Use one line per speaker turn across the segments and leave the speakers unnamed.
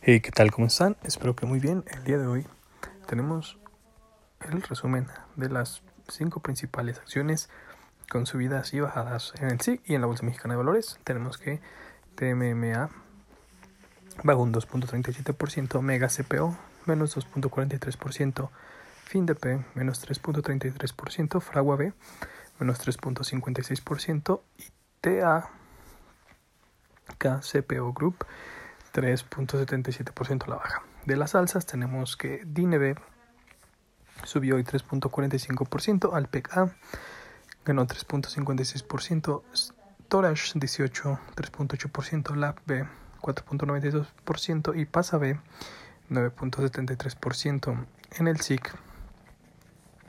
Hey, ¿qué tal? ¿Cómo están? Espero que muy bien. El día de hoy tenemos el resumen de las cinco principales acciones con subidas y bajadas en el SIC y en la Bolsa Mexicana de Valores. Tenemos que TMMA bajó un 2.37%, Mega CPO menos 2.43%, FinDP menos 3.33%, Fragua B menos 3.56% y TA KCPO Group 3.77% la baja. De las alzas tenemos que DINEB subió hoy 3.45%, Alpec ganó 3.56%, Torash 18 3.8%, LAB B 4.92% y Pasa B 9.73%. En el SIC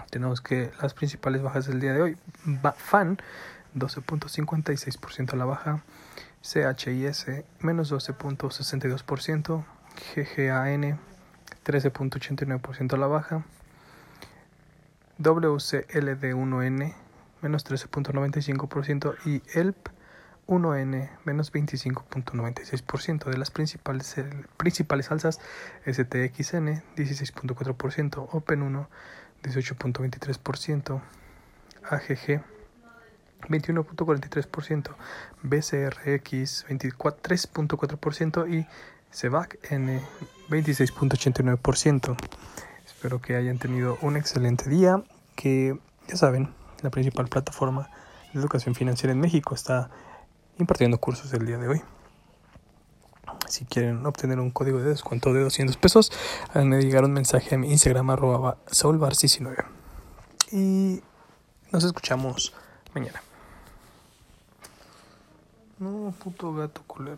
tenemos que las principales bajas del día de hoy, FAN 12.56% la baja, CHIS menos 12.62%, GGAN 13.89% la baja, WCLD1N menos 13.95% y ELP 1N menos 25.96% de las principales, principales alzas STXN 16.4%, Open1 18.23%, AGG 21.43%, BCRX 3.4% y CEVAC N 26.89%. Espero que hayan tenido un excelente día, que ya saben, la principal plataforma de educación financiera en México está impartiendo cursos el día de hoy. Si quieren obtener un código de descuento de 200 pesos, me llegar un mensaje a mi Instagram arroba saulbar19. Y nos escuchamos mañana. No, puto gato culero.